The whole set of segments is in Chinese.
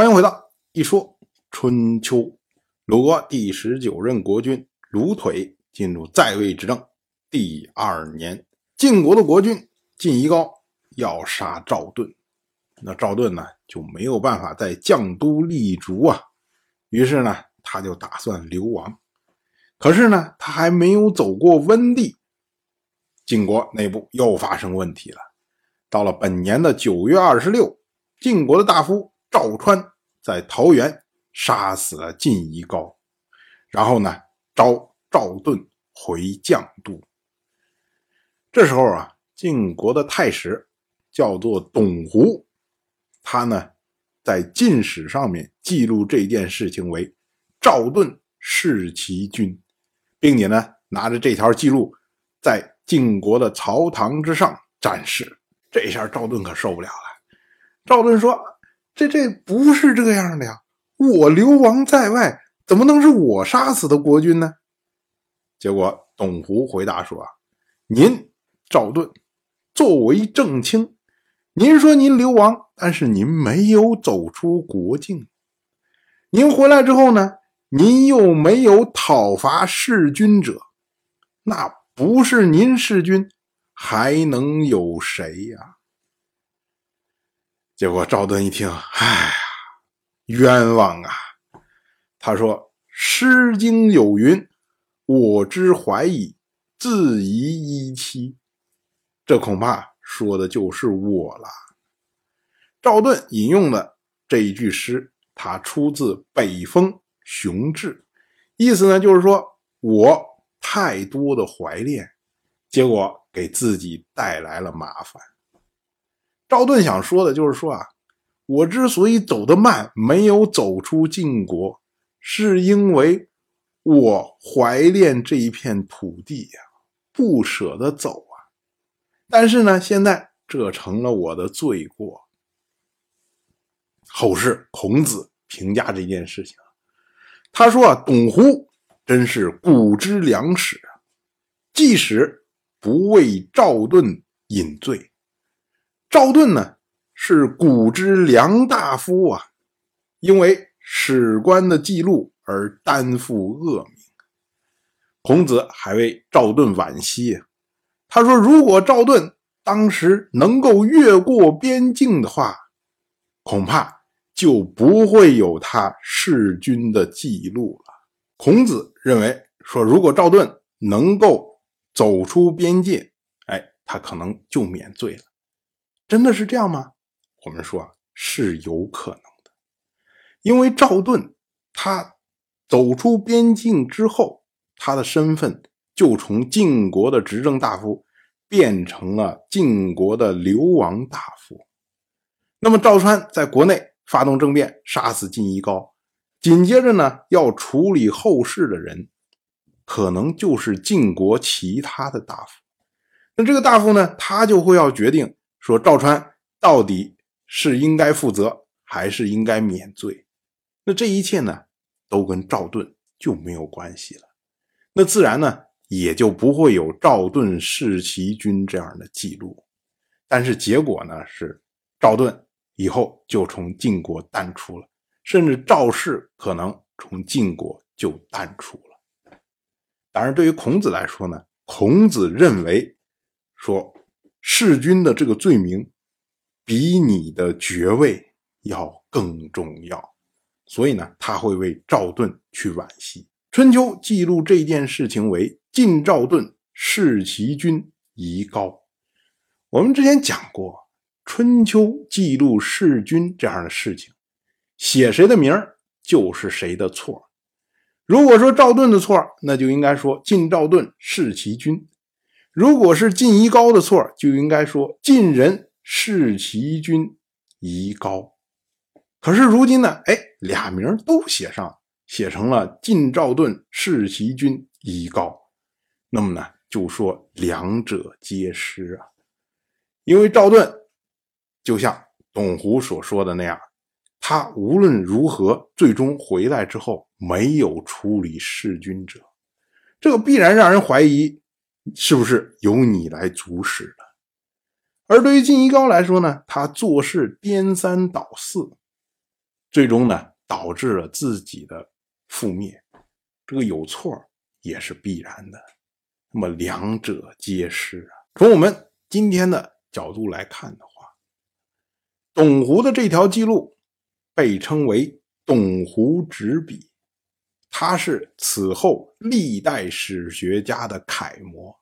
欢迎回到一说春秋。鲁国第十九任国君鲁腿进入在位执政第二年，晋国的国君晋夷高要杀赵盾，那赵盾呢就没有办法在绛都立足啊，于是呢他就打算流亡。可是呢他还没有走过温地，晋国内部又发生问题了。到了本年的九月二十六，晋国的大夫赵川在桃园杀死了晋夷高，然后呢召赵盾回绛都。这时候啊，晋国的太史叫做董狐，他呢在晋史上面记录这件事情为赵盾弑其君，并且呢拿着这条记录在晋国的朝堂之上展示。这下赵盾可受不了了。赵盾说：“这这不是这样的呀！我流亡在外，怎么能是我杀死的国君呢？”结果董狐回答说：“啊，您赵盾作为正卿，您说您流亡，但是您没有走出国境。您回来之后呢，您又没有讨伐弑君者，那不是您弑君。”还能有谁呀？结果赵盾一听，哎呀，冤枉啊！他说：“《诗经》有云：‘我之怀矣，自夷夷妻。’这恐怕说的就是我了。”赵盾引用的这一句诗，它出自《北风雄志》，意思呢就是说我太多的怀恋，结果。给自己带来了麻烦。赵盾想说的就是说啊，我之所以走得慢，没有走出晋国，是因为我怀念这一片土地呀，不舍得走啊。但是呢，现在这成了我的罪过。后世孔子评价这件事情，他说啊，董狐真是古之良史啊，即使。不为赵盾引罪，赵盾呢是古之良大夫啊，因为史官的记录而担负恶名。孔子还为赵盾惋惜，他说：“如果赵盾当时能够越过边境的话，恐怕就不会有他弑君的记录了。”孔子认为说，如果赵盾能够。走出边界，哎，他可能就免罪了。真的是这样吗？我们说是有可能的，因为赵盾他走出边境之后，他的身份就从晋国的执政大夫变成了晋国的流亡大夫。那么赵川在国内发动政变，杀死晋夷高，紧接着呢，要处理后事的人。可能就是晋国其他的大夫，那这个大夫呢，他就会要决定说赵川到底是应该负责还是应该免罪。那这一切呢，都跟赵盾就没有关系了。那自然呢，也就不会有赵盾弑其君这样的记录。但是结果呢，是赵盾以后就从晋国淡出了，甚至赵氏可能从晋国就淡出了。当然，对于孔子来说呢，孔子认为说弑君的这个罪名比你的爵位要更重要，所以呢，他会为赵盾去惋惜。春秋记录这件事情为晋赵盾弑其君夷高。我们之前讲过，春秋记录弑君这样的事情，写谁的名就是谁的错。如果说赵盾的错，那就应该说晋赵盾弑其君；如果是晋夷高的错，就应该说晋人弑其君夷高。可是如今呢，哎，俩名都写上，写成了晋赵盾弑其君夷高。那么呢，就说两者皆失啊，因为赵盾就像董狐所说的那样。他无论如何，最终回来之后没有处理弑君者，这个必然让人怀疑，是不是由你来主使的？而对于晋一高来说呢，他做事颠三倒四，最终呢导致了自己的覆灭。这个有错也是必然的，那么两者皆是啊。从我们今天的角度来看的话，董狐的这条记录被称为“董狐执笔”，他是此后历代史学家的楷模。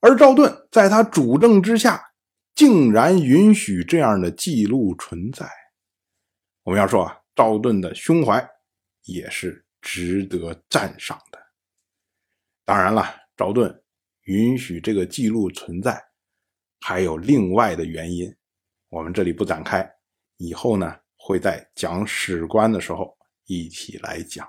而赵盾在他主政之下，竟然允许这样的记录存在。我们要说啊，赵盾的胸怀也是值得赞赏的。当然了，赵盾允许这个记录存在，还有另外的原因，我们这里不展开，以后呢会在讲史官的时候一起来讲。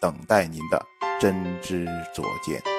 等待您的真知灼见。